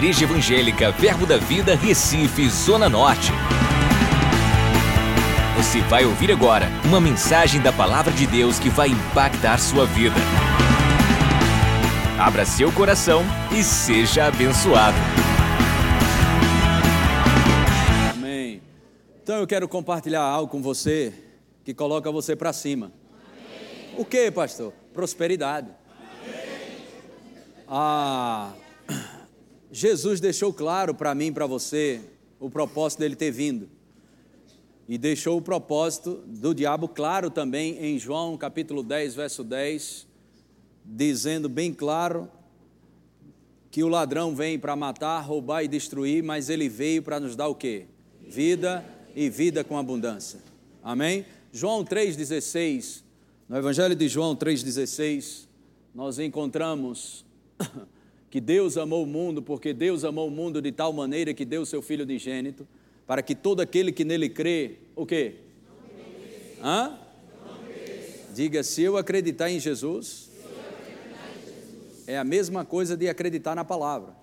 Igreja Evangélica Verbo da Vida, Recife, Zona Norte. Você vai ouvir agora uma mensagem da Palavra de Deus que vai impactar sua vida. Abra seu coração e seja abençoado. Amém. Então eu quero compartilhar algo com você que coloca você para cima. O que, pastor? Prosperidade. Ah, Jesus deixou claro para mim e para você o propósito dele ter vindo. E deixou o propósito do diabo claro também em João capítulo 10, verso 10, dizendo bem claro que o ladrão vem para matar, roubar e destruir, mas ele veio para nos dar o quê? Vida e vida com abundância. Amém? João 3,16, no Evangelho de João 3,16, nós encontramos que Deus amou o mundo, porque Deus amou o mundo de tal maneira que deu o seu Filho unigênito, para que todo aquele que nele crê, o quê? Hã? Diga, se eu acreditar em Jesus, é a mesma coisa de acreditar na palavra.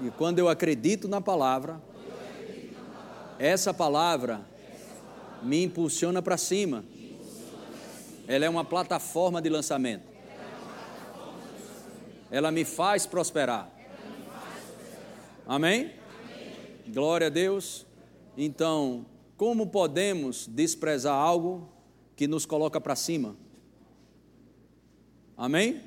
E quando eu acredito na palavra, essa palavra me impulsiona para cima. Ela é uma plataforma de lançamento ela me faz prosperar. Amém? Glória a Deus. Então, como podemos desprezar algo que nos coloca para cima? Amém?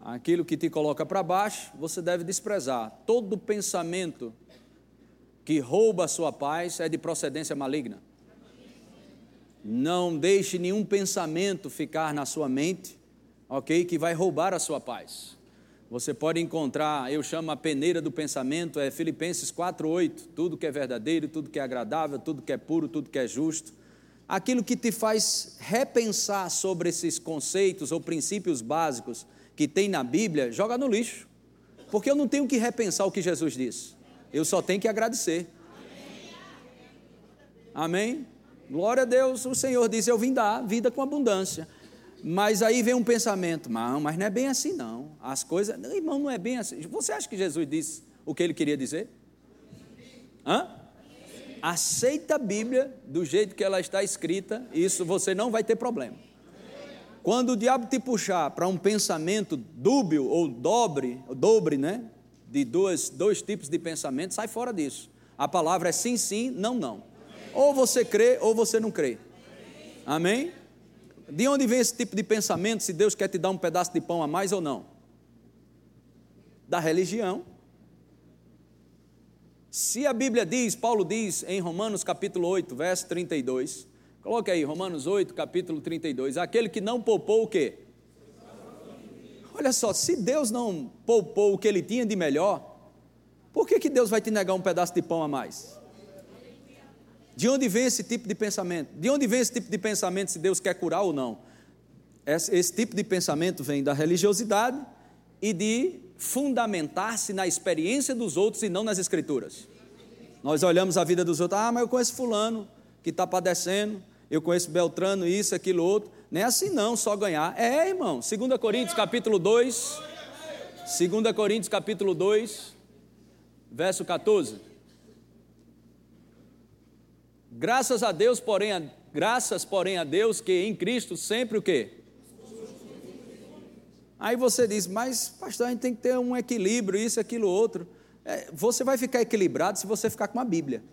Aquilo que te coloca para baixo, você deve desprezar. Todo pensamento que rouba a sua paz é de procedência maligna. Não deixe nenhum pensamento ficar na sua mente ok? Que vai roubar a sua paz. Você pode encontrar, eu chamo a peneira do pensamento, é Filipenses 4:8, tudo que é verdadeiro, tudo que é agradável, tudo que é puro, tudo que é justo. Aquilo que te faz repensar sobre esses conceitos ou princípios básicos que tem na Bíblia, joga no lixo. Porque eu não tenho que repensar o que Jesus disse. Eu só tenho que agradecer. Amém? Glória a Deus, o Senhor disse: Eu vim dar vida com abundância. Mas aí vem um pensamento, não, mas não é bem assim não. As coisas, não, irmão, não é bem assim. Você acha que Jesus disse o que ele queria dizer? Hã? Aceita a Bíblia do jeito que ela está escrita, isso você não vai ter problema. Quando o diabo te puxar para um pensamento dúbio ou dobre, dobre, né? De dois, dois tipos de pensamento, sai fora disso. A palavra é sim, sim, não, não. Ou você crê ou você não crê. Amém? De onde vem esse tipo de pensamento se Deus quer te dar um pedaço de pão a mais ou não? Da religião. Se a Bíblia diz, Paulo diz em Romanos capítulo 8, verso 32, coloque aí, Romanos 8, capítulo 32, aquele que não poupou o quê? Olha só, se Deus não poupou o que ele tinha de melhor, por que, que Deus vai te negar um pedaço de pão a mais? De onde vem esse tipo de pensamento? De onde vem esse tipo de pensamento se Deus quer curar ou não? Esse, esse tipo de pensamento vem da religiosidade e de fundamentar-se na experiência dos outros e não nas escrituras. Nós olhamos a vida dos outros, ah, mas eu conheço fulano que está padecendo, eu conheço Beltrano, isso, aquilo, outro. Não é assim não, só ganhar. É, irmão, 2 Coríntios capítulo 2, 2 Coríntios capítulo 2, verso 14. Graças a Deus, porém, a, graças, porém, a Deus que em Cristo sempre o quê? Aí você diz, mas pastor, a gente tem que ter um equilíbrio, isso, aquilo, outro. É, você vai ficar equilibrado se você ficar com a Bíblia.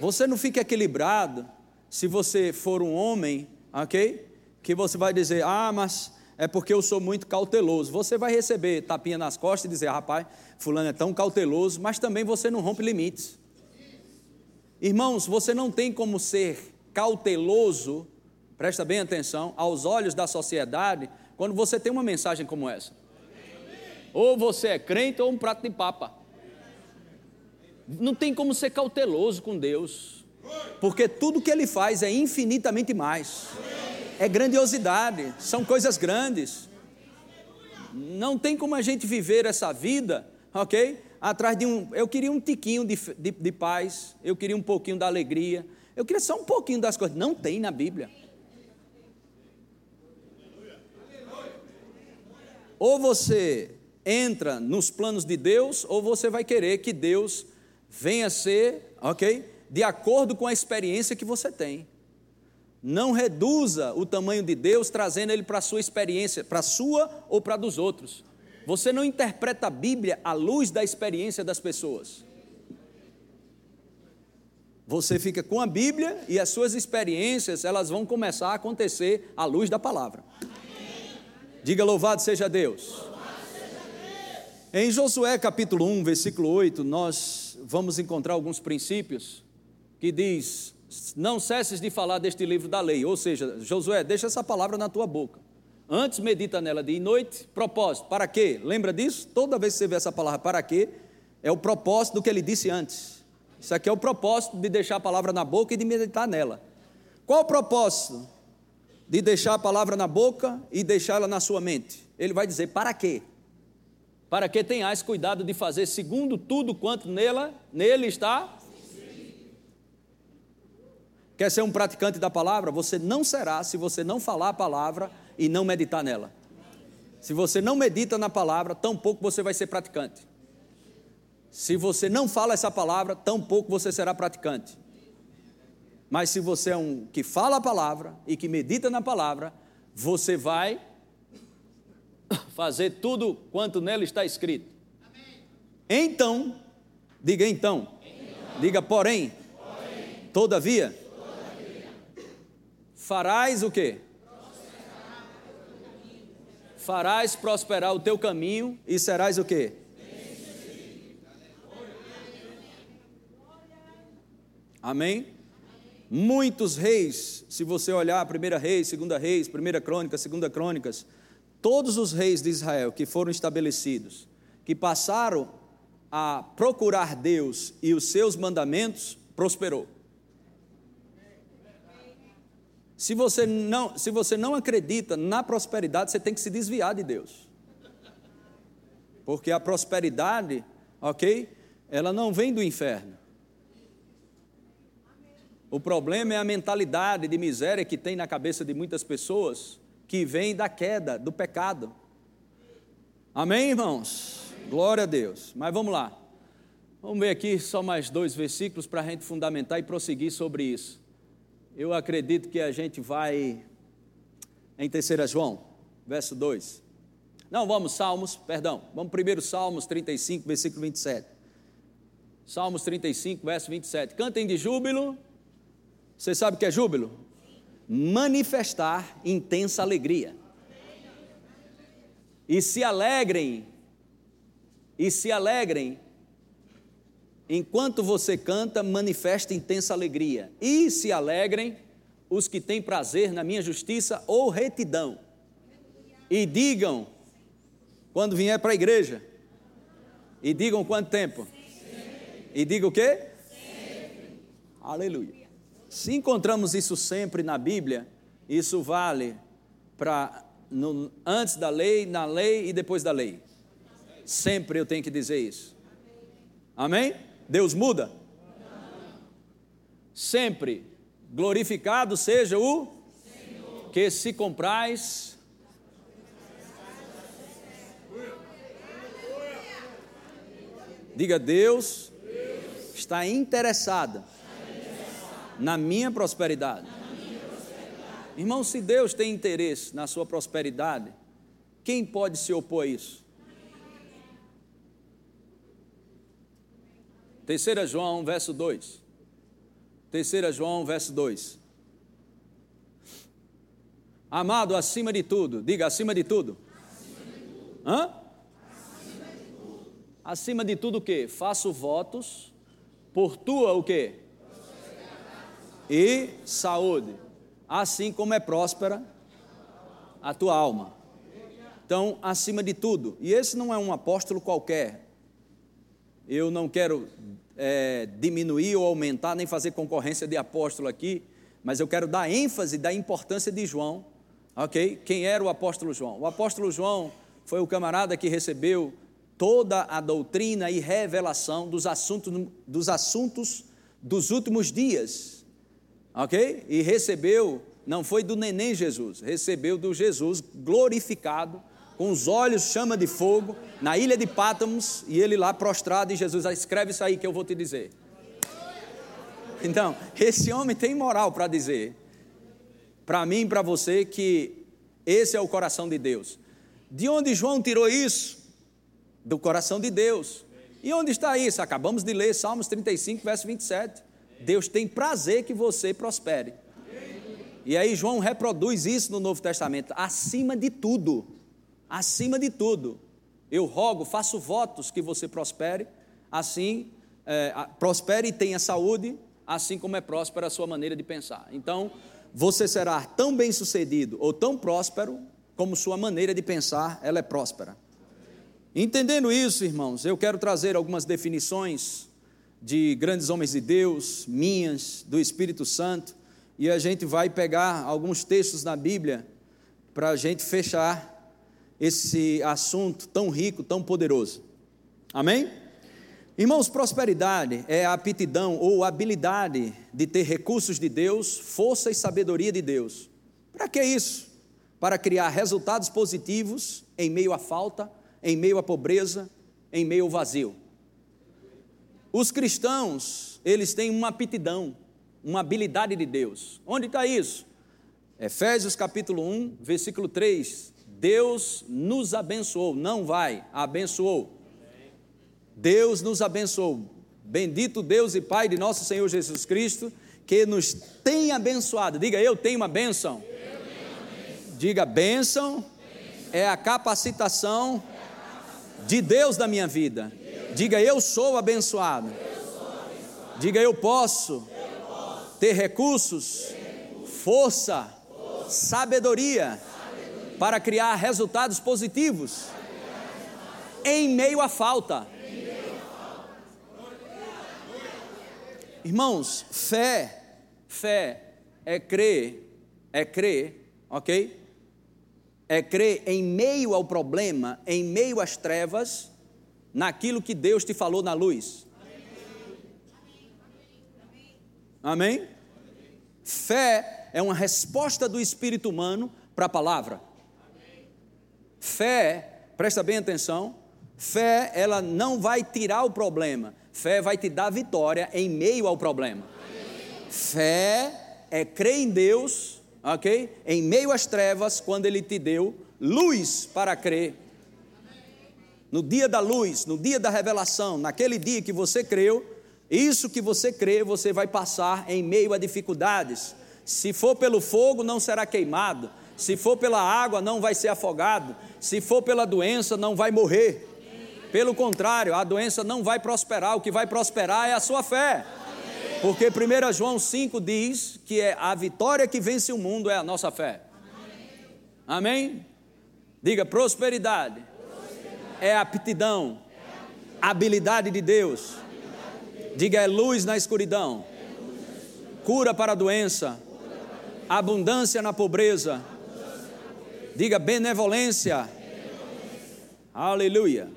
Você não fica equilibrado se você for um homem, ok? Que você vai dizer, ah, mas é porque eu sou muito cauteloso. Você vai receber tapinha nas costas e dizer, ah, rapaz, fulano é tão cauteloso, mas também você não rompe limites. Irmãos, você não tem como ser cauteloso, presta bem atenção, aos olhos da sociedade, quando você tem uma mensagem como essa. Ou você é crente ou um prato de papa. Não tem como ser cauteloso com Deus, porque tudo que Ele faz é infinitamente mais. É grandiosidade, são coisas grandes. Não tem como a gente viver essa vida, ok? Atrás de um. Eu queria um tiquinho de, de, de paz, eu queria um pouquinho da alegria, eu queria só um pouquinho das coisas. Não tem na Bíblia. Ou você entra nos planos de Deus ou você vai querer que Deus venha ser, ok? De acordo com a experiência que você tem. Não reduza o tamanho de Deus trazendo ele para a sua experiência, para a sua ou para a dos outros. Você não interpreta a Bíblia à luz da experiência das pessoas. Você fica com a Bíblia e as suas experiências, elas vão começar a acontecer à luz da palavra. Diga louvado seja Deus. Em Josué capítulo 1, versículo 8, nós vamos encontrar alguns princípios que diz: "Não cesses de falar deste livro da lei", ou seja, Josué, deixa essa palavra na tua boca. Antes medita nela dia e noite. Propósito, para quê? Lembra disso? Toda vez que você vê essa palavra para quê, é o propósito do que ele disse antes. Isso aqui é o propósito de deixar a palavra na boca e de meditar nela. Qual o propósito de deixar a palavra na boca e deixá-la na sua mente? Ele vai dizer: para quê? Para que tenhais cuidado de fazer segundo tudo quanto nela, nele está. Quer ser um praticante da palavra? Você não será se você não falar a palavra e não meditar nela. Se você não medita na palavra, tampouco você vai ser praticante. Se você não fala essa palavra, tampouco você será praticante. Mas se você é um que fala a palavra e que medita na palavra, você vai fazer tudo quanto nela está escrito. Então, diga então, então. diga porém, porém todavia, todavia, farás o quê? Farás prosperar o teu caminho e serás o quê? Amém? Muitos reis, se você olhar a primeira reis, segunda reis, primeira crônica, segunda crônicas, todos os reis de Israel que foram estabelecidos, que passaram a procurar Deus e os seus mandamentos, prosperou. Se você não, se você não acredita na prosperidade, você tem que se desviar de Deus. Porque a prosperidade, OK? Ela não vem do inferno. O problema é a mentalidade de miséria que tem na cabeça de muitas pessoas, que vem da queda, do pecado. Amém, irmãos? Glória a Deus. Mas vamos lá. Vamos ver aqui só mais dois versículos para a gente fundamentar e prosseguir sobre isso. Eu acredito que a gente vai em 3 João, verso 2. Não, vamos, Salmos, perdão. Vamos primeiro Salmos 35, versículo 27. Salmos 35, verso 27. Cantem de júbilo você sabe o que é júbilo? Manifestar intensa alegria. E se alegrem, e se alegrem, enquanto você canta, manifesta intensa alegria. E se alegrem os que têm prazer na minha justiça ou retidão. E digam, quando vier para a igreja, e digam quanto tempo? E diga o quê? Aleluia. Se encontramos isso sempre na Bíblia, isso vale para antes da lei, na lei e depois da lei. Sempre eu tenho que dizer isso. Amém? Deus muda? Sempre glorificado seja o Senhor. que se comprais Diga Deus, Deus está interessado na minha prosperidade. Irmão, se Deus tem interesse na sua prosperidade, quem pode se opor a isso? Terceira João, verso 2. Terceira João, verso 2. Amado, acima de tudo, diga acima de tudo. Acima de tudo. Hã? Acima de tudo. Acima de tudo o quê? Faço votos por tua o quê? e saúde, assim como é próspera a tua alma. Então, acima de tudo, e esse não é um apóstolo qualquer, eu não quero é, diminuir ou aumentar, nem fazer concorrência de apóstolo aqui, mas eu quero dar ênfase da importância de João, ok? Quem era o apóstolo João? O apóstolo João foi o camarada que recebeu toda a doutrina e revelação dos assuntos, dos assuntos dos últimos dias ok? E recebeu, não foi do neném Jesus, recebeu do Jesus glorificado com os olhos chama de fogo, na ilha de Pátamos, e ele lá prostrado, e Jesus, ah, escreve isso aí que eu vou te dizer. Então, esse homem tem moral para dizer, para mim e para você, que esse é o coração de Deus. De onde João tirou isso? Do coração de Deus. E onde está isso? Acabamos de ler Salmos 35, verso 27. Deus tem prazer que você prospere. E aí João reproduz isso no Novo Testamento, acima de tudo. Acima de tudo. Eu rogo, faço votos que você prospere, assim, é, prospere e tenha saúde, assim como é próspera a sua maneira de pensar. Então, você será tão bem sucedido ou tão próspero como sua maneira de pensar, ela é próspera. Entendendo isso, irmãos, eu quero trazer algumas definições de grandes homens de Deus, minhas, do Espírito Santo, e a gente vai pegar alguns textos na Bíblia para a gente fechar esse assunto tão rico, tão poderoso. Amém? Irmãos, prosperidade é a aptidão ou habilidade de ter recursos de Deus, força e sabedoria de Deus. Para que isso? Para criar resultados positivos em meio à falta, em meio à pobreza, em meio ao vazio. Os cristãos, eles têm uma aptidão, uma habilidade de Deus. Onde está isso? Efésios capítulo 1, versículo 3. Deus nos abençoou, não vai, abençoou. Deus nos abençoou. Bendito Deus e Pai de nosso Senhor Jesus Cristo, que nos tem abençoado. Diga, eu tenho uma bênção. Diga, bênção é a capacitação de Deus na minha vida. Diga, eu sou abençoado. Diga, eu posso ter recursos, força, sabedoria para criar resultados positivos em meio à falta. Irmãos, fé, fé é crer, é crer, ok? É crer em meio ao problema, em meio às trevas, naquilo que Deus te falou na luz. Amém? Fé é uma resposta do espírito humano para a palavra. Fé, presta bem atenção, fé ela não vai tirar o problema, fé vai te dar vitória em meio ao problema. Fé é crer em Deus, ok? Em meio às trevas, quando Ele te deu luz para crer. No dia da luz, no dia da revelação, naquele dia que você creu, isso que você crê, você vai passar em meio a dificuldades. Se for pelo fogo, não será queimado. Se for pela água, não vai ser afogado. Se for pela doença, não vai morrer. Pelo contrário, a doença não vai prosperar. O que vai prosperar é a sua fé. Porque 1 João 5 diz que é a vitória que vence o mundo é a nossa fé. Amém? Diga prosperidade. É aptidão. Habilidade de Deus Diga é luz na escuridão, cura para a doença, abundância na pobreza. Diga benevolência. Aleluia.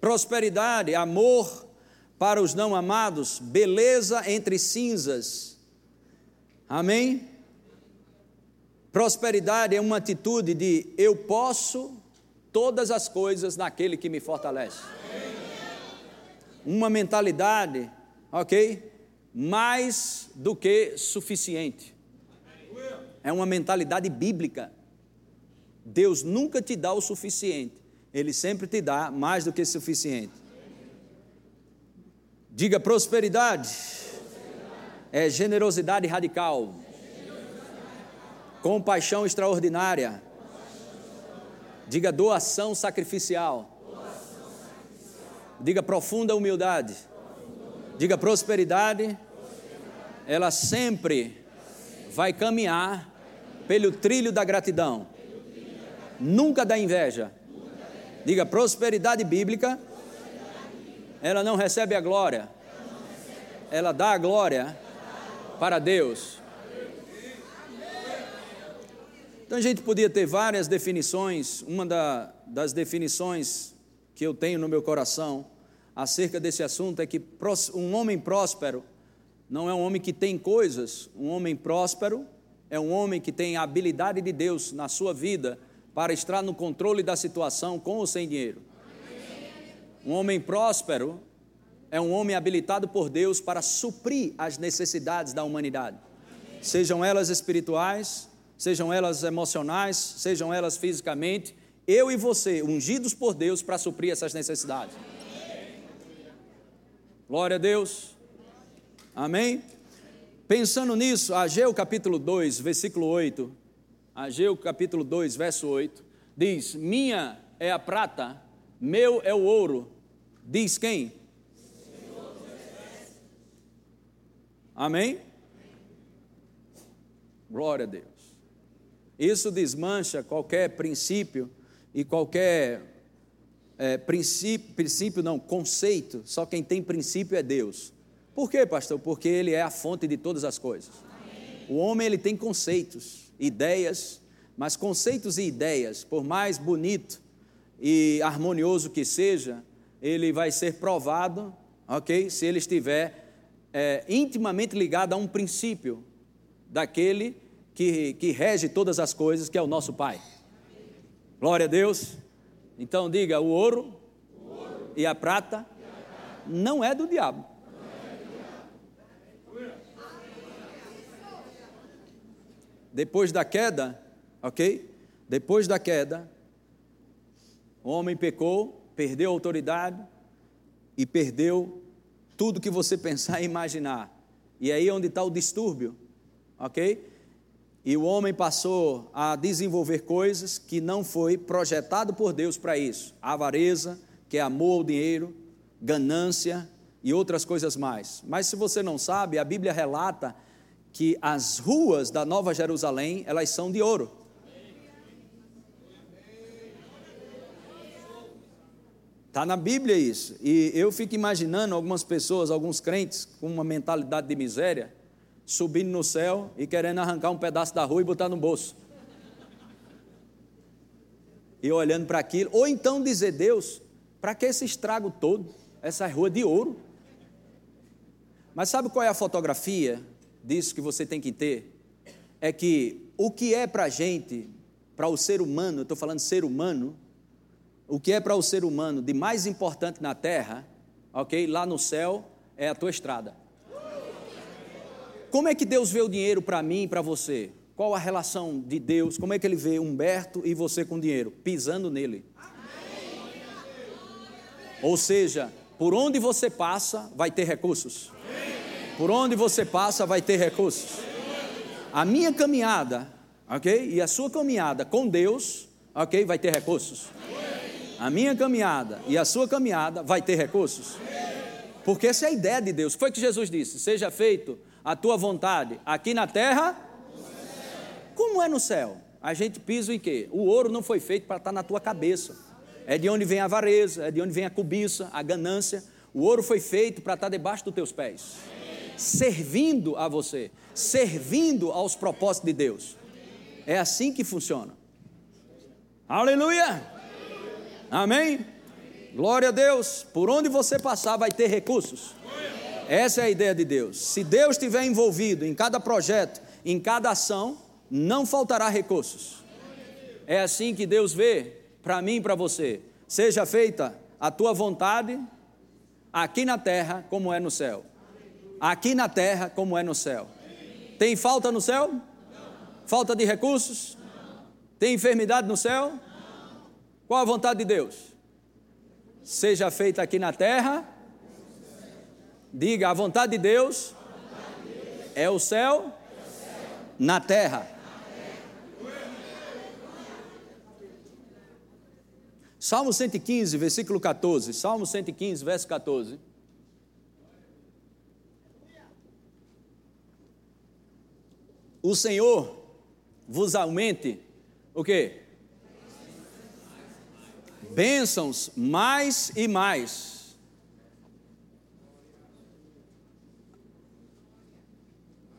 Prosperidade, amor para os não amados, beleza entre cinzas. Amém? Prosperidade é uma atitude de eu posso todas as coisas naquele que me fortalece uma mentalidade, ok? Mais do que suficiente. É uma mentalidade bíblica. Deus nunca te dá o suficiente, Ele sempre te dá mais do que suficiente. Diga prosperidade. É generosidade radical. Compaixão extraordinária. Diga doação sacrificial. Diga profunda humildade. Diga prosperidade. Ela sempre vai caminhar pelo trilho da gratidão. Nunca da inveja. Diga prosperidade bíblica. Ela não recebe a glória. Ela dá a glória para Deus. Então a gente podia ter várias definições. Uma da, das definições que eu tenho no meu coração acerca desse assunto é que um homem próspero não é um homem que tem coisas, um homem próspero é um homem que tem a habilidade de Deus na sua vida para estar no controle da situação com ou sem dinheiro. Um homem próspero é um homem habilitado por Deus para suprir as necessidades da humanidade, sejam elas espirituais, sejam elas emocionais, sejam elas fisicamente. Eu e você, ungidos por Deus para suprir essas necessidades. Glória a Deus. Amém? Pensando nisso, Ageu capítulo 2, versículo 8. Ageu capítulo 2, verso 8. Diz: Minha é a prata, meu é o ouro. Diz quem? Amém? Glória a Deus. Isso desmancha qualquer princípio e qualquer é, princípio, princípio não, conceito, só quem tem princípio é Deus. Por quê, pastor? Porque Ele é a fonte de todas as coisas. O homem ele tem conceitos, ideias, mas conceitos e ideias, por mais bonito e harmonioso que seja, ele vai ser provado, ok? Se ele estiver é, intimamente ligado a um princípio daquele que, que rege todas as coisas, que é o nosso Pai. Glória a Deus. Então diga: o ouro, o ouro e, a prata, e a prata não é do diabo. Depois da queda, ok? Depois da queda, o homem pecou, perdeu a autoridade e perdeu tudo que você pensar e imaginar. E aí é onde está o distúrbio, ok? E o homem passou a desenvolver coisas que não foi projetado por Deus para isso. Avareza, que é amor ao dinheiro, ganância e outras coisas mais. Mas se você não sabe, a Bíblia relata que as ruas da Nova Jerusalém, elas são de ouro. Está na Bíblia isso. E eu fico imaginando algumas pessoas, alguns crentes, com uma mentalidade de miséria, subindo no céu e querendo arrancar um pedaço da rua e botar no bolso. E olhando para aquilo, ou então dizer, Deus, para que esse estrago todo, essa rua de ouro? Mas sabe qual é a fotografia disso que você tem que ter? É que o que é para a gente, para o ser humano, eu estou falando ser humano, o que é para o ser humano de mais importante na terra, ok? Lá no céu é a tua estrada. Como é que Deus vê o dinheiro para mim e para você? Qual a relação de Deus? Como é que ele vê Humberto e você com dinheiro? Pisando nele. Ou seja, por onde você passa, vai ter recursos. Por onde você passa, vai ter recursos. A minha caminhada, ok? E a sua caminhada com Deus, ok? Vai ter recursos. A minha caminhada e a sua caminhada vai ter recursos. Porque essa é a ideia de Deus. Foi que Jesus disse: seja feito a tua vontade aqui na terra, como é no céu. A gente pisa em quê? O ouro não foi feito para estar na tua cabeça. É de onde vem a avareza, é de onde vem a cobiça, a ganância. O ouro foi feito para estar debaixo dos teus pés, servindo a você, servindo aos propósitos de Deus. É assim que funciona. Aleluia! Amém? Glória a Deus. Por onde você passar vai ter recursos. Essa é a ideia de Deus. Se Deus estiver envolvido em cada projeto, em cada ação, não faltará recursos. É assim que Deus vê para mim e para você. Seja feita a tua vontade, aqui na terra como é no céu. Aqui na terra como é no céu. Tem falta no céu? Falta de recursos? Tem enfermidade no céu? Qual a vontade de Deus? Seja feita aqui na terra Diga, a vontade de Deus, é, o céu, na terra. Salmo 115, versículo 14. Salmo 115, verso 14. O Senhor vos aumente o quê? Bênçãos mais e mais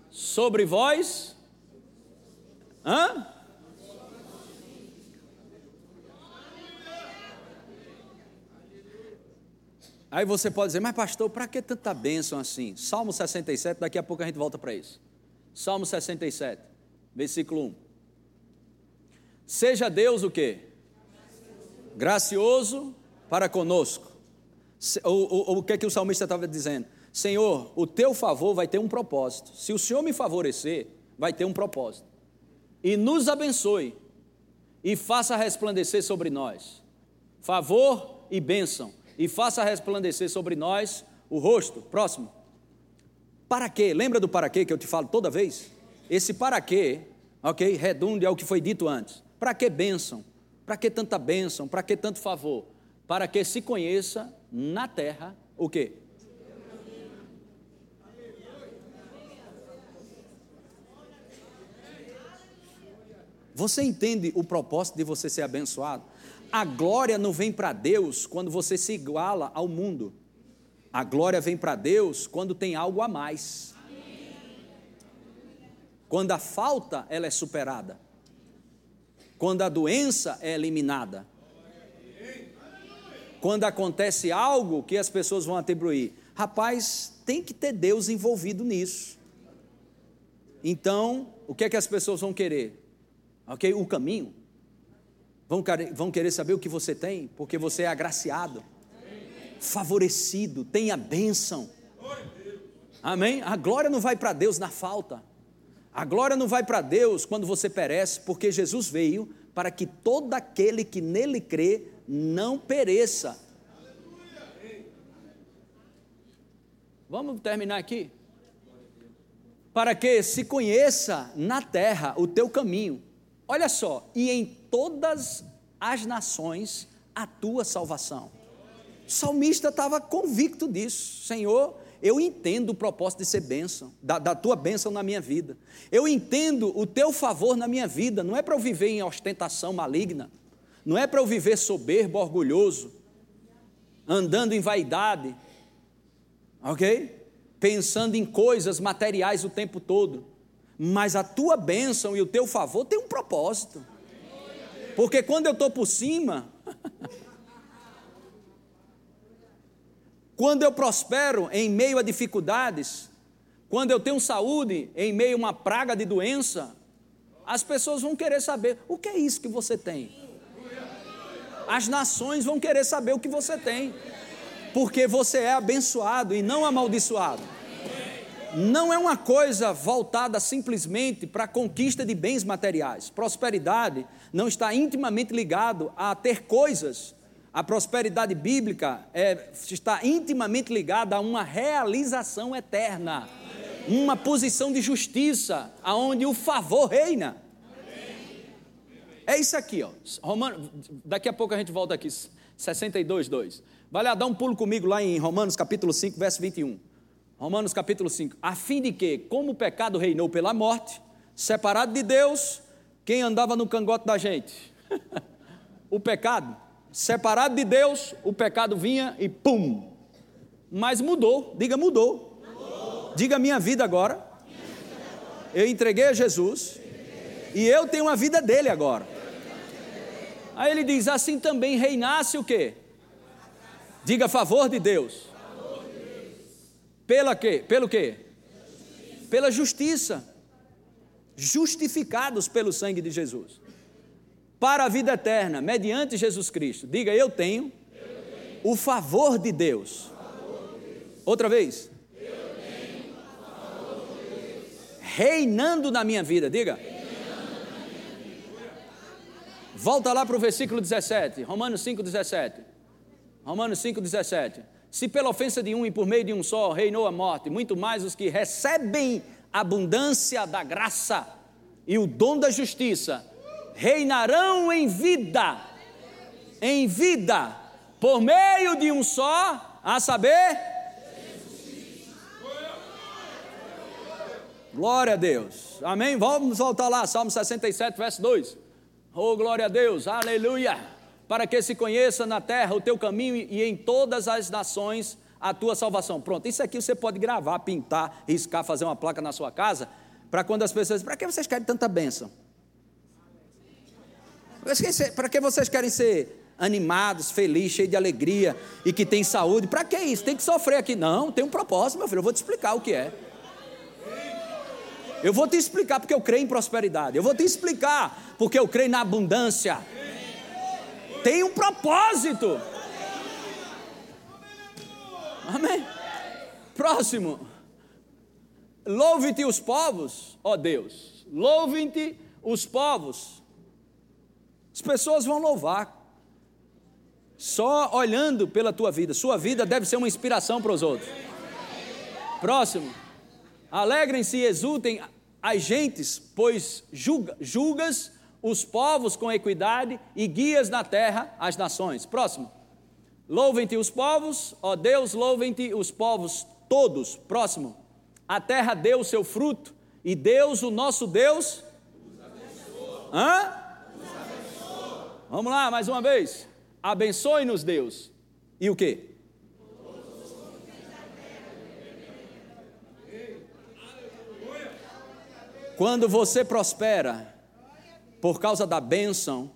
sobre vós. Hã? Aí você pode dizer, mas pastor, para que tanta bênção assim? Salmo 67, daqui a pouco a gente volta para isso. Salmo 67. versículo 1. Seja Deus o quê? Gracioso para conosco. O, o, o que é que o salmista estava dizendo? Senhor, o teu favor vai ter um propósito. Se o Senhor me favorecer, vai ter um propósito. E nos abençoe e faça resplandecer sobre nós favor e bênção, e faça resplandecer sobre nós o rosto. Próximo. Para quê? Lembra do para quê que eu te falo toda vez? Esse para quê, ok, redunde ao que foi dito antes. Para que bênção? Para que tanta bênção? Para que tanto favor? Para que se conheça na terra o quê? Você entende o propósito de você ser abençoado? A glória não vem para Deus quando você se iguala ao mundo. A glória vem para Deus quando tem algo a mais. Quando a falta ela é superada. Quando a doença é eliminada. Quando acontece algo que as pessoas vão atribuir. Rapaz, tem que ter Deus envolvido nisso. Então, o que é que as pessoas vão querer? ok? O caminho. Vão, vão querer saber o que você tem, porque você é agraciado, favorecido, tem a bênção. Amém? A glória não vai para Deus na falta. A glória não vai para Deus quando você perece, porque Jesus veio para que todo aquele que nele crê não pereça. Vamos terminar aqui? Para que se conheça na terra o teu caminho Olha só, e em todas as nações a tua salvação. O salmista estava convicto disso. Senhor, eu entendo o propósito de ser bênção, da, da, tua bênção na minha vida. Eu entendo o teu favor na minha vida. Não é para eu viver em ostentação maligna. Não é para eu viver soberbo, orgulhoso, andando em vaidade, ok? Pensando em coisas materiais o tempo todo mas a tua bênção e o teu favor tem um propósito. Porque quando eu estou por cima, quando eu prospero em meio a dificuldades, quando eu tenho saúde em meio a uma praga de doença, as pessoas vão querer saber o que é isso que você tem. As nações vão querer saber o que você tem, porque você é abençoado e não amaldiçoado não é uma coisa voltada simplesmente para a conquista de bens materiais. Prosperidade não está intimamente ligado a ter coisas. A prosperidade bíblica é, está intimamente ligada a uma realização eterna, uma posição de justiça, aonde o favor reina. É isso aqui, ó. Romano, daqui a pouco a gente volta aqui, 62, 2. Vai lá, dá um pulo comigo lá em Romanos capítulo 5, verso 21. Romanos capítulo 5, a fim de que, como o pecado reinou pela morte, separado de Deus, quem andava no cangote da gente? o pecado, separado de Deus, o pecado vinha e pum. Mas mudou, diga mudou. mudou. Diga minha vida agora. Minha vida agora. Eu entreguei a Jesus e eu tenho a vida dele agora. Aí ele diz: assim também reinasse o quê? Diga a favor de Deus pela quê? Pelo quê? Pela justiça. Justificados pelo sangue de Jesus. Para a vida eterna, mediante Jesus Cristo. Diga, eu tenho, eu tenho. o favor de Deus. Favor de Deus. Outra vez. Reinando na minha vida, diga. Volta lá para o versículo 17, Romanos 5, 17. Romanos 5, 17. Se pela ofensa de um e por meio de um só reinou a morte, muito mais os que recebem abundância da graça e o dom da justiça reinarão em vida, em vida, por meio de um só, a saber, Glória a Deus. Amém? Vamos voltar lá, Salmo 67, verso 2. Oh, glória a Deus. Aleluia para que se conheça na terra o teu caminho e em todas as nações a tua salvação. Pronto, isso aqui você pode gravar, pintar, riscar, fazer uma placa na sua casa, para quando as pessoas para que vocês querem tanta bênção? Para que vocês querem ser animados, felizes, cheios de alegria e que tem saúde? Para que isso? Tem que sofrer aqui? Não, tem um propósito, meu filho, eu vou te explicar o que é. Eu vou te explicar porque eu creio em prosperidade. Eu vou te explicar porque eu creio na abundância. Tem um propósito. Amém. Próximo. Louve-te os povos, ó Deus. Louve-te os povos. As pessoas vão louvar. Só olhando pela tua vida. Sua vida deve ser uma inspiração para os outros. Próximo. Alegrem-se e exultem as gentes, pois julga, julgas os povos com equidade e guias na terra as nações. Próximo. Louvem-te os povos, ó Deus, louvem-te os povos todos. Próximo. A terra deu o seu fruto e Deus, o nosso Deus. Hã? Vamos lá, mais uma vez. Abençoe-nos, Deus. E o que? Quando você prospera por causa da bênção,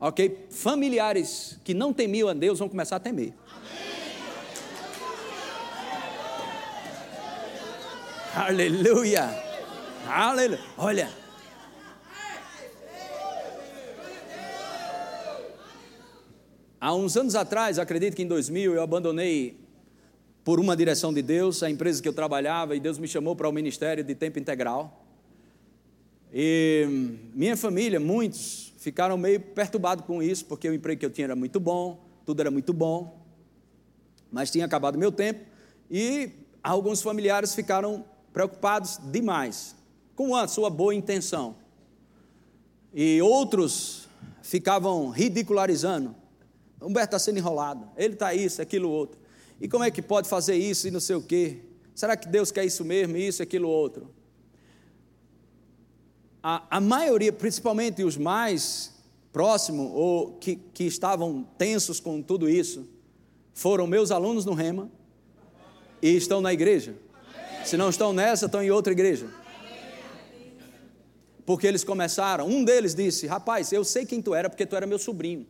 ok? Familiares que não temiam a Deus vão começar a temer. Aleluia! Aleluia! Olha. Há uns anos atrás, acredito que em 2000, eu abandonei por uma direção de Deus a empresa que eu trabalhava e Deus me chamou para o ministério de tempo integral. E minha família, muitos, ficaram meio perturbados com isso, porque o emprego que eu tinha era muito bom, tudo era muito bom, mas tinha acabado meu tempo e alguns familiares ficaram preocupados demais com a sua boa intenção. E outros ficavam ridicularizando. Humberto está sendo enrolado, ele está isso, aquilo, outro. E como é que pode fazer isso e não sei o quê? Será que Deus quer isso mesmo, isso, aquilo, outro? a, a maioria, principalmente os mais próximos ou que, que estavam tensos com tudo isso, foram meus alunos no Rema e estão na igreja. Se não estão nessa, estão em outra igreja. Porque eles começaram, um deles disse: Rapaz, eu sei quem tu era porque tu era meu sobrinho.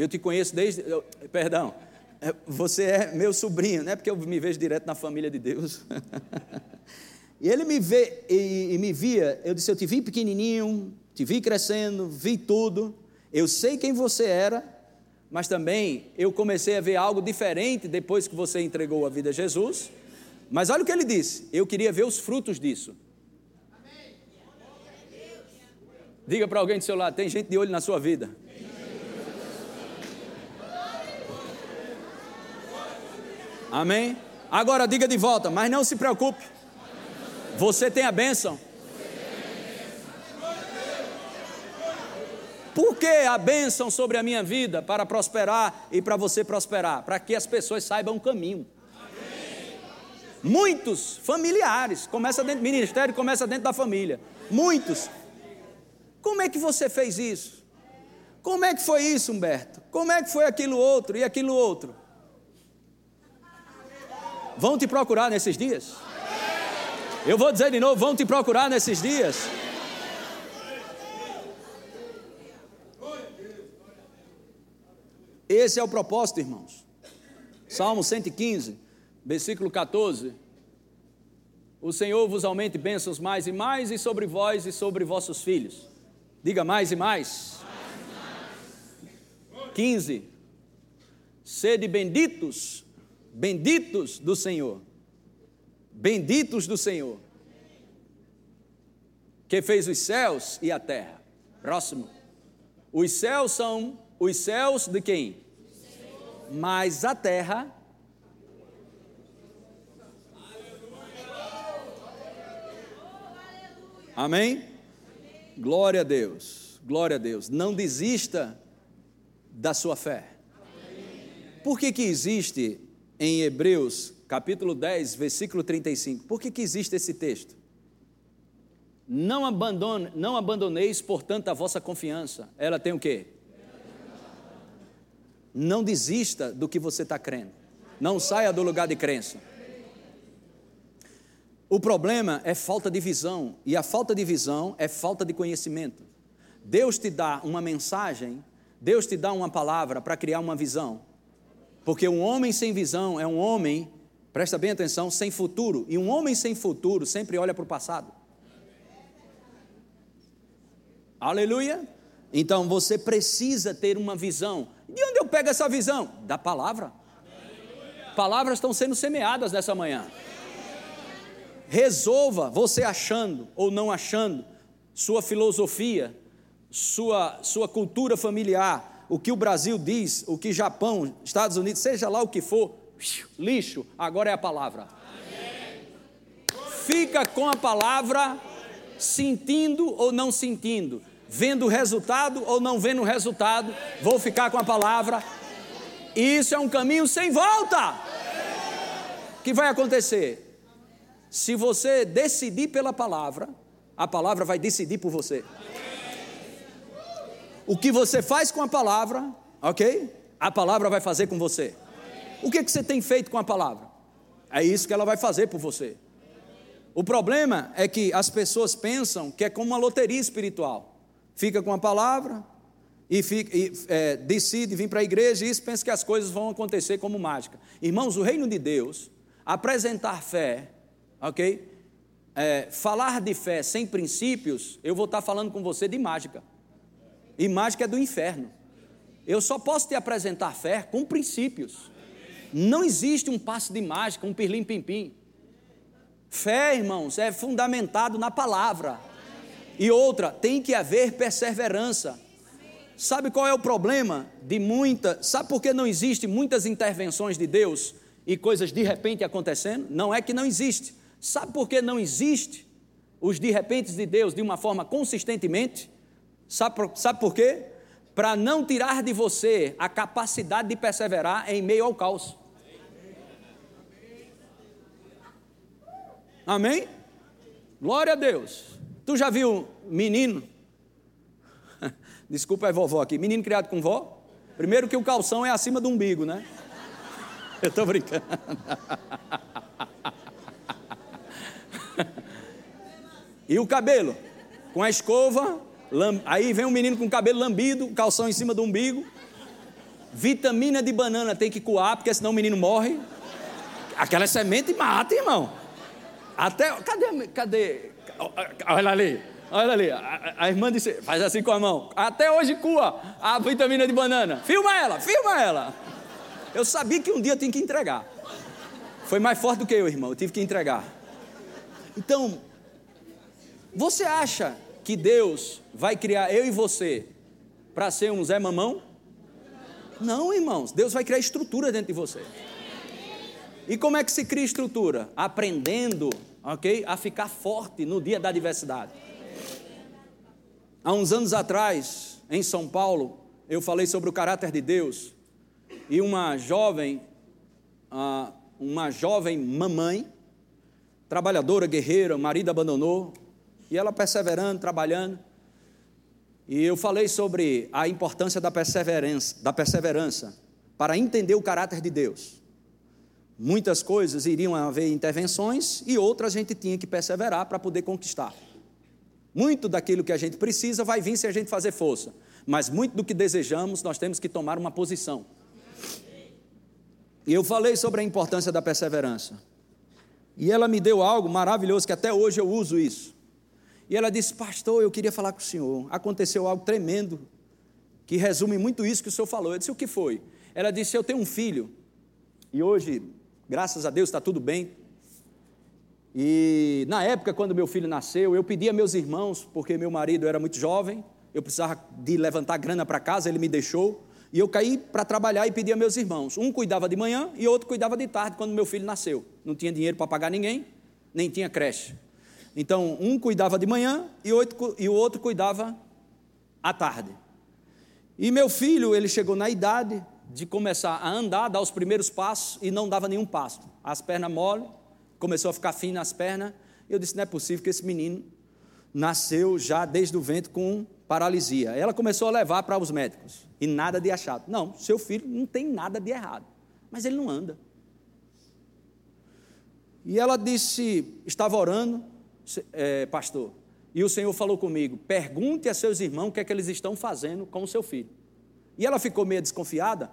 Eu te conheço desde. Eu, perdão, é, você é meu sobrinho, não é porque eu me vejo direto na família de Deus. E ele me vê e, e, me via, eu disse: Eu te vi pequenininho, te vi crescendo, vi tudo. Eu sei quem você era, mas também eu comecei a ver algo diferente depois que você entregou a vida a Jesus. Mas olha o que ele disse: Eu queria ver os frutos disso. Diga para alguém do seu lado: tem gente de olho na sua vida. Amém? Agora diga de volta, mas não se preocupe. Você tem a bênção. Por que a bênção sobre a minha vida? Para prosperar e para você prosperar. Para que as pessoas saibam o caminho. Muitos familiares, começa dentro do ministério, começa dentro da família. Muitos. Como é que você fez isso? Como é que foi isso, Humberto? Como é que foi aquilo outro e aquilo outro? Vão te procurar nesses dias? Eu vou dizer de novo: vão te procurar nesses dias. Esse é o propósito, irmãos. Salmo 115, versículo 14. O Senhor vos aumente bênçãos mais e mais, e sobre vós e sobre vossos filhos. Diga mais e mais. mais, mais. 15. Sede benditos, benditos do Senhor benditos do Senhor, que fez os céus e a terra. Próximo. Os céus são os céus de quem? Mas a terra. Amém? Glória a Deus, glória a Deus. Não desista da sua fé. Por que, que existe em Hebreus capítulo 10, versículo 35. Por que, que existe esse texto? Não, abandone, não abandoneis, portanto, a vossa confiança. Ela tem o quê? Não desista do que você está crendo. Não saia do lugar de crença. O problema é falta de visão, e a falta de visão é falta de conhecimento. Deus te dá uma mensagem, Deus te dá uma palavra para criar uma visão. Porque um homem sem visão é um homem, presta bem atenção, sem futuro. E um homem sem futuro sempre olha para o passado. Aleluia! Então você precisa ter uma visão. De onde eu pego essa visão? Da palavra. Aleluia. Palavras estão sendo semeadas nessa manhã. Resolva, você achando ou não achando, sua filosofia, sua, sua cultura familiar, o que o Brasil diz, o que Japão, Estados Unidos, seja lá o que for, lixo, agora é a palavra. Fica com a palavra, sentindo ou não sentindo, vendo o resultado ou não vendo o resultado, vou ficar com a palavra. Isso é um caminho sem volta. O que vai acontecer? Se você decidir pela palavra, a palavra vai decidir por você. O que você faz com a palavra, ok? A palavra vai fazer com você. O que, que você tem feito com a palavra? É isso que ela vai fazer por você. O problema é que as pessoas pensam que é como uma loteria espiritual. Fica com a palavra e, fica, e é, decide vir para a igreja e isso pensa que as coisas vão acontecer como mágica. Irmãos, o reino de Deus, apresentar fé, ok? É, falar de fé sem princípios, eu vou estar falando com você de mágica. E mágica é do inferno. Eu só posso te apresentar fé com princípios. Não existe um passo de mágica, um pirlim-pim-pim. Fé, irmãos, é fundamentado na palavra. E outra, tem que haver perseverança. Sabe qual é o problema de muita? Sabe por que não existe muitas intervenções de Deus e coisas de repente acontecendo? Não é que não existe. Sabe por que não existe os de repente de Deus de uma forma consistentemente? Sabe por, sabe por quê? Para não tirar de você a capacidade de perseverar em meio ao caos. Amém? Glória a Deus. Tu já viu menino? Desculpa a vovó aqui. Menino criado com vó? Primeiro que o calção é acima do umbigo, né? Eu estou brincando. E o cabelo? Com a escova, aí vem um menino com cabelo lambido, calção em cima do umbigo. Vitamina de banana tem que coar, porque senão o menino morre. Aquela semente mata, irmão. Até. Cadê? Cadê? Olha ali. Olha ali, a, a, irmã disse, faz assim com a mão. Até hoje cua a vitamina de banana. Filma ela, filma ela. Eu sabia que um dia eu tinha que entregar. Foi mais forte do que eu, irmão. Eu tive que entregar. Então, você acha que Deus vai criar eu e você para ser um Zé Mamão? Não, irmãos. Deus vai criar estrutura dentro de você. E como é que se cria estrutura? Aprendendo, ok? A ficar forte no dia da adversidade. Há uns anos atrás, em São Paulo, eu falei sobre o caráter de Deus e uma jovem, uma jovem mamãe, trabalhadora, guerreira, o marido abandonou, e ela perseverando, trabalhando. E eu falei sobre a importância da perseverança, da perseverança para entender o caráter de Deus. Muitas coisas iriam haver intervenções e outras a gente tinha que perseverar para poder conquistar. Muito daquilo que a gente precisa vai vir se a gente fazer força, mas muito do que desejamos nós temos que tomar uma posição. E eu falei sobre a importância da perseverança. E ela me deu algo maravilhoso que até hoje eu uso isso. E ela disse: Pastor, eu queria falar com o senhor. Aconteceu algo tremendo, que resume muito isso que o senhor falou. Eu disse: O que foi? Ela disse: Eu tenho um filho, e hoje, graças a Deus, está tudo bem. E na época, quando meu filho nasceu, eu pedi a meus irmãos, porque meu marido era muito jovem, eu precisava de levantar grana para casa, ele me deixou. E eu caí para trabalhar e pedi a meus irmãos. Um cuidava de manhã e outro cuidava de tarde, quando meu filho nasceu. Não tinha dinheiro para pagar ninguém, nem tinha creche. Então, um cuidava de manhã e, e o outro cuidava à tarde. E meu filho, ele chegou na idade de começar a andar, dar os primeiros passos e não dava nenhum passo. As pernas mole, começou a ficar fino nas pernas. Eu disse: não é possível que esse menino nasceu já desde o ventre com paralisia. Ela começou a levar para os médicos e nada de achado. Não, seu filho não tem nada de errado, mas ele não anda. E ela disse: estava orando, é, pastor, e o Senhor falou comigo: pergunte a seus irmãos o que é que eles estão fazendo com o seu filho. E ela ficou meio desconfiada,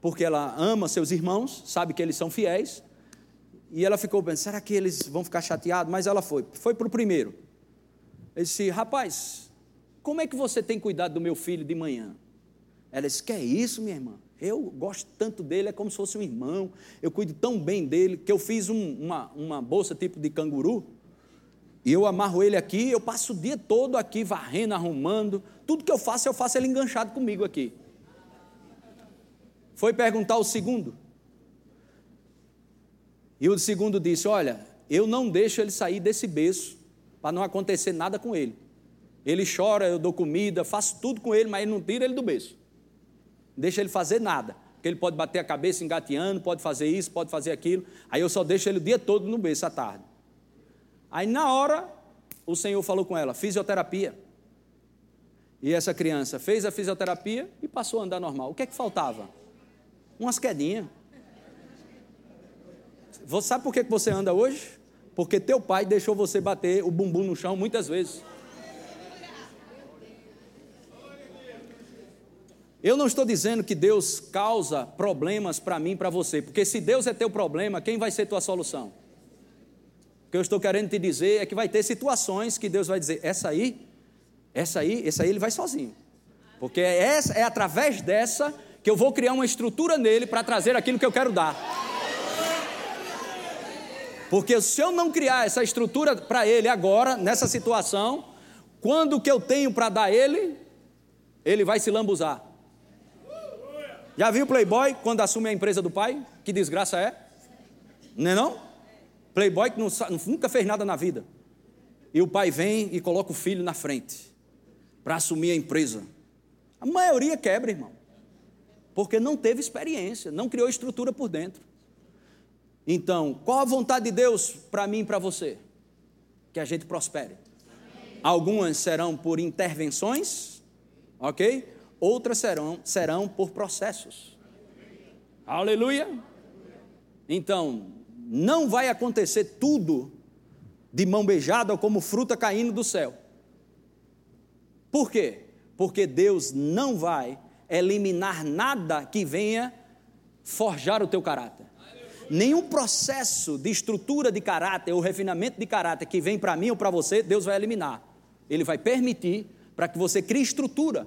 porque ela ama seus irmãos, sabe que eles são fiéis, e ela ficou pensando: será que eles vão ficar chateados? Mas ela foi, foi para o primeiro. Ele disse: rapaz, como é que você tem cuidado do meu filho de manhã? Ela disse: Que é isso, minha irmã? Eu gosto tanto dele, é como se fosse um irmão. Eu cuido tão bem dele que eu fiz um, uma, uma bolsa tipo de canguru. E eu amarro ele aqui, eu passo o dia todo aqui varrendo, arrumando. Tudo que eu faço, eu faço ele enganchado comigo aqui. Foi perguntar o segundo. E o segundo disse: Olha, eu não deixo ele sair desse berço para não acontecer nada com ele. Ele chora, eu dou comida, faço tudo com ele, mas ele não tira ele do berço deixa ele fazer nada. Porque ele pode bater a cabeça engateando, pode fazer isso, pode fazer aquilo. Aí eu só deixo ele o dia todo no berço à tarde. Aí na hora, o Senhor falou com ela: fisioterapia. E essa criança fez a fisioterapia e passou a andar normal. O que é que faltava? Umas quedinhas. Você sabe por que você anda hoje? Porque teu pai deixou você bater o bumbum no chão muitas vezes. Eu não estou dizendo que Deus causa problemas para mim, para você, porque se Deus é teu problema, quem vai ser tua solução? O que eu estou querendo te dizer é que vai ter situações que Deus vai dizer: essa aí, essa aí, essa aí ele vai sozinho, porque é, essa, é através dessa que eu vou criar uma estrutura nele para trazer aquilo que eu quero dar. Porque se eu não criar essa estrutura para ele agora, nessa situação, quando o que eu tenho para dar ele, ele vai se lambuzar. Já viu Playboy quando assume a empresa do pai? Que desgraça é? Não é não? Playboy que não, nunca fez nada na vida. E o pai vem e coloca o filho na frente para assumir a empresa. A maioria quebra, irmão. Porque não teve experiência, não criou estrutura por dentro. Então, qual a vontade de Deus para mim e para você? Que a gente prospere. Algumas serão por intervenções, ok? outras serão, serão por processos. Aleluia! Então, não vai acontecer tudo de mão beijada ou como fruta caindo do céu. Por quê? Porque Deus não vai eliminar nada que venha forjar o teu caráter. Nenhum processo de estrutura de caráter ou refinamento de caráter que vem para mim ou para você, Deus vai eliminar. Ele vai permitir para que você crie estrutura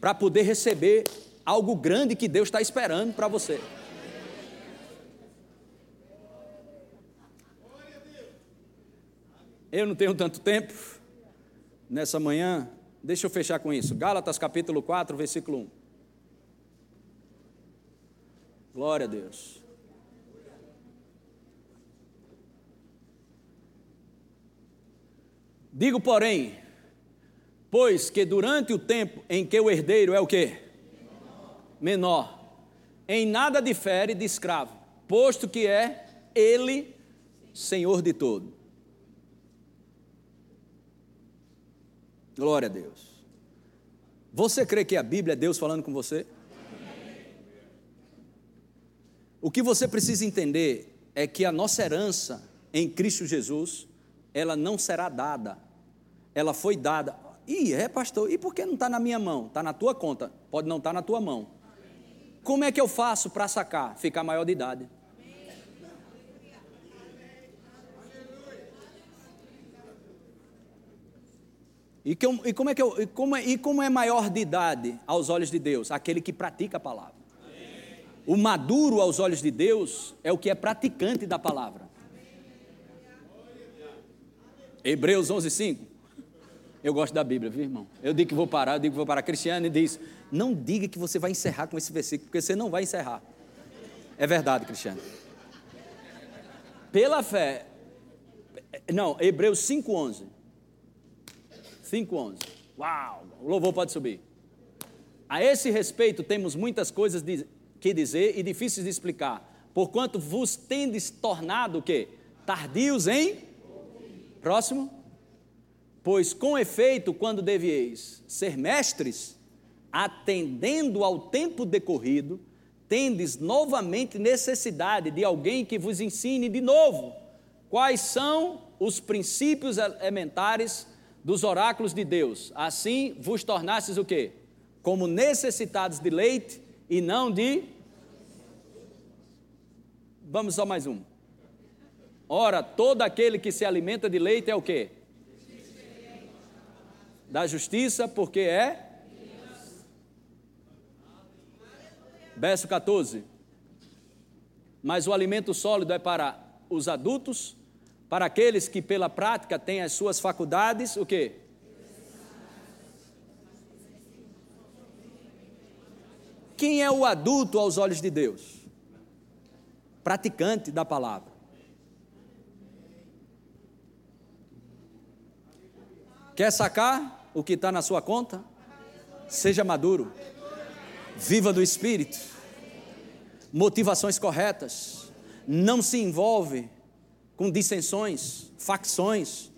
para poder receber algo grande que Deus está esperando para você. Eu não tenho tanto tempo nessa manhã, deixa eu fechar com isso. Gálatas capítulo 4, versículo 1. Glória a Deus. Digo, porém, Pois que durante o tempo em que o herdeiro é o quê? Menor. Em nada difere de escravo, posto que é ele senhor de todo. Glória a Deus. Você crê que a Bíblia é Deus falando com você? O que você precisa entender é que a nossa herança em Cristo Jesus, ela não será dada, ela foi dada. Ih, é pastor, e por que não está na minha mão? Está na tua conta, pode não estar tá na tua mão. Como é que eu faço para sacar? Ficar maior de idade. E, que, e, como é que eu, e, como é, e como é maior de idade aos olhos de Deus? Aquele que pratica a palavra. O maduro aos olhos de Deus é o que é praticante da palavra. Hebreus 11, 5. Eu gosto da Bíblia, viu, irmão? Eu digo que vou parar, eu digo que vou parar. Cristiano diz: não diga que você vai encerrar com esse versículo, porque você não vai encerrar. É verdade, Cristiano. Pela fé. Não, Hebreus 5,11. 5,11. Uau! O louvor pode subir. A esse respeito, temos muitas coisas de, que dizer e difíceis de explicar. Porquanto vos tendes tornado o quê? Tardios em? Próximo. Pois com efeito, quando devieis ser mestres, atendendo ao tempo decorrido, tendes novamente necessidade de alguém que vos ensine de novo quais são os princípios elementares dos oráculos de Deus. Assim vos tornastes o quê? Como necessitados de leite e não de. Vamos só mais um. Ora, todo aquele que se alimenta de leite é o quê? da justiça, porque é. Verso 14. Mas o alimento sólido é para os adultos, para aqueles que pela prática têm as suas faculdades, o quê? Quem é o adulto aos olhos de Deus? Praticante da palavra. Quer sacar o que está na sua conta? Seja maduro. Viva do Espírito. Motivações corretas. Não se envolve com dissensões, facções,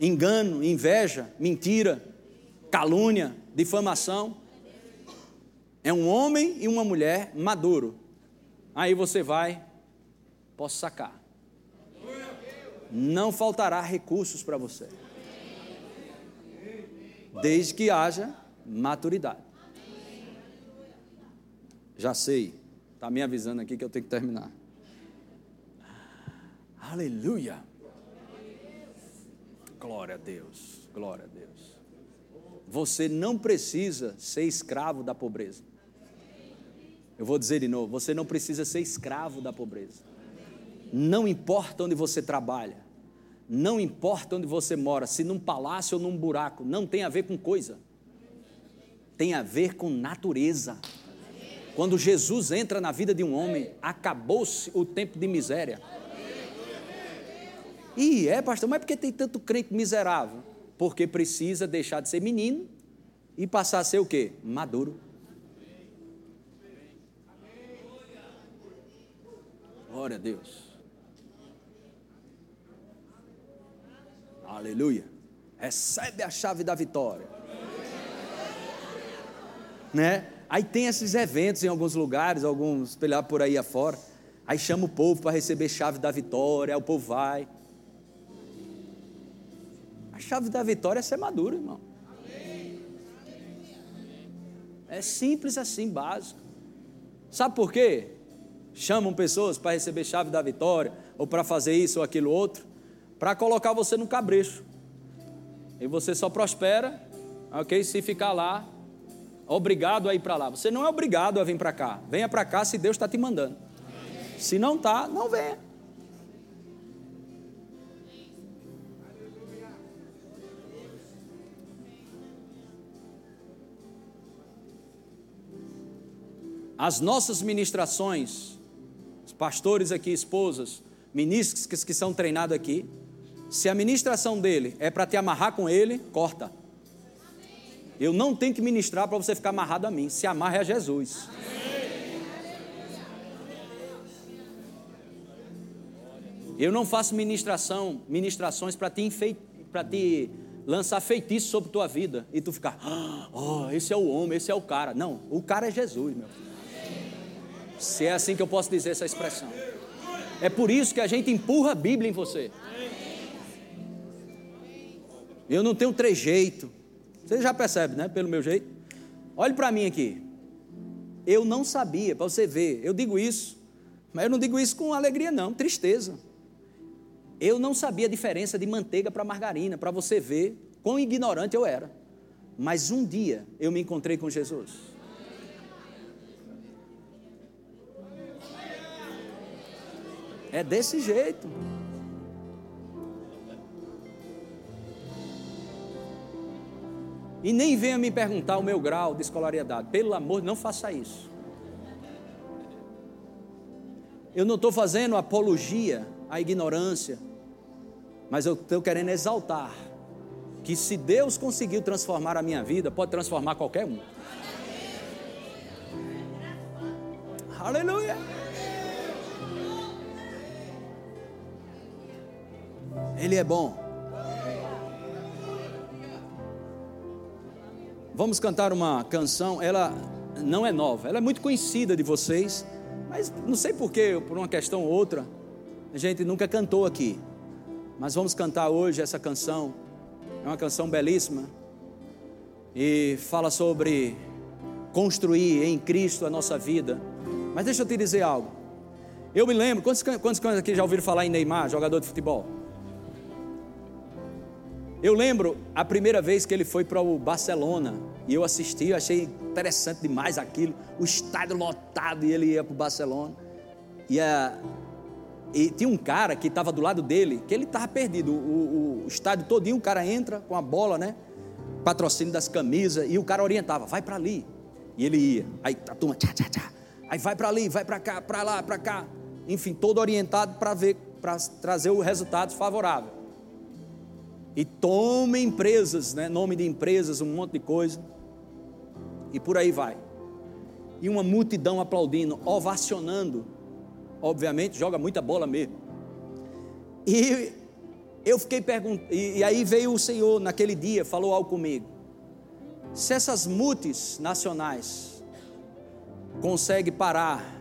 engano, inveja, mentira, calúnia, difamação. É um homem e uma mulher maduro. Aí você vai, posso sacar. Não faltará recursos para você. Desde que haja maturidade. Já sei, está me avisando aqui que eu tenho que terminar. Aleluia. Glória a Deus, glória a Deus. Você não precisa ser escravo da pobreza. Eu vou dizer de novo: você não precisa ser escravo da pobreza. Não importa onde você trabalha, não importa onde você mora, se num palácio ou num buraco, não tem a ver com coisa, tem a ver com natureza. Quando Jesus entra na vida de um homem, acabou-se o tempo de miséria. E é, pastor, mas por que tem tanto crente miserável? Porque precisa deixar de ser menino e passar a ser o quê? Maduro. Glória a Deus. Aleluia. Recebe a chave da vitória. Né? Aí tem esses eventos em alguns lugares, alguns por aí afora. Aí chama o povo para receber chave da vitória, aí o povo vai. Chave da vitória é ser maduro, irmão. É simples assim, básico. Sabe por quê? chamam pessoas para receber chave da vitória, ou para fazer isso ou aquilo outro, para colocar você no cabrecho. E você só prospera, ok? Se ficar lá, obrigado a ir para lá. Você não é obrigado a vir para cá. Venha para cá se Deus está te mandando. Se não está, não venha. As nossas ministrações pastores aqui, esposas, ministros que, que são treinados aqui, se a ministração dele é para te amarrar com ele, corta. Eu não tenho que ministrar para você ficar amarrado a mim. Se amarre a Jesus. Eu não faço ministração, ministrações para te, para te lançar feitiço sobre tua vida e tu ficar, oh, esse é o homem, esse é o cara. Não, o cara é Jesus, meu filho se é assim que eu posso dizer essa expressão. É por isso que a gente empurra a Bíblia em você. Eu não tenho trejeito. Você já percebe, né? Pelo meu jeito. Olhe para mim aqui. Eu não sabia, para você ver. Eu digo isso, mas eu não digo isso com alegria, não, tristeza. Eu não sabia a diferença de manteiga para margarina, para você ver quão ignorante eu era. Mas um dia eu me encontrei com Jesus. É desse jeito. E nem venha me perguntar o meu grau de escolaridade. Pelo amor, não faça isso. Eu não estou fazendo apologia à ignorância, mas eu estou querendo exaltar que se Deus conseguiu transformar a minha vida, pode transformar qualquer um. Aleluia. Ele é bom. Vamos cantar uma canção, ela não é nova, ela é muito conhecida de vocês, mas não sei porquê, por uma questão ou outra, a gente nunca cantou aqui. Mas vamos cantar hoje essa canção, é uma canção belíssima, e fala sobre construir em Cristo a nossa vida. Mas deixa eu te dizer algo. Eu me lembro, quantos, quantos aqui já ouviram falar em Neymar, jogador de futebol? Eu lembro a primeira vez que ele foi para o Barcelona e eu assisti, eu achei interessante demais aquilo, o estádio lotado e ele ia para o Barcelona. E, a, e tinha um cara que estava do lado dele, que ele estava perdido. O, o, o, estádio todinho, o cara entra com a bola, né? Patrocínio das camisas, e o cara orientava, vai para ali. E ele ia. Aí a turma, tchá, tchá, tchá. Aí vai para ali, vai para cá, para lá, para cá. Enfim, todo orientado para ver, para trazer o resultado favorável. E toma empresas, né? nome de empresas, um monte de coisa. E por aí vai. E uma multidão aplaudindo, ovacionando. Obviamente, joga muita bola mesmo. E eu fiquei perguntando, e aí veio o Senhor naquele dia, falou algo comigo. Se essas multinacionais conseguem parar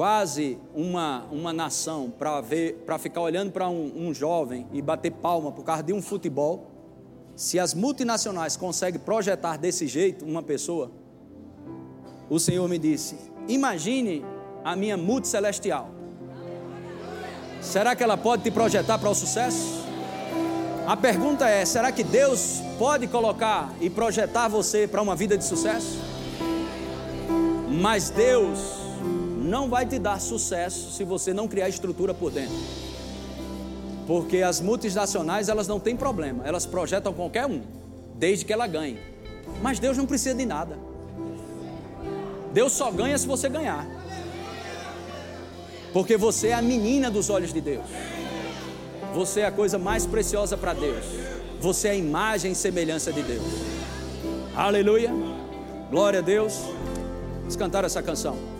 quase uma, uma nação para ver para ficar olhando para um, um jovem e bater palma por causa de um futebol, se as multinacionais conseguem projetar desse jeito uma pessoa, o Senhor me disse: imagine a minha multicelestial. Será que ela pode te projetar para o sucesso? A pergunta é: será que Deus pode colocar e projetar você para uma vida de sucesso? Mas Deus não vai te dar sucesso se você não criar estrutura por dentro. Porque as multinacionais, elas não têm problema, elas projetam qualquer um, desde que ela ganhe. Mas Deus não precisa de nada. Deus só ganha se você ganhar. Porque você é a menina dos olhos de Deus. Você é a coisa mais preciosa para Deus. Você é a imagem e semelhança de Deus. Aleluia. Glória a Deus. Vamos cantar essa canção.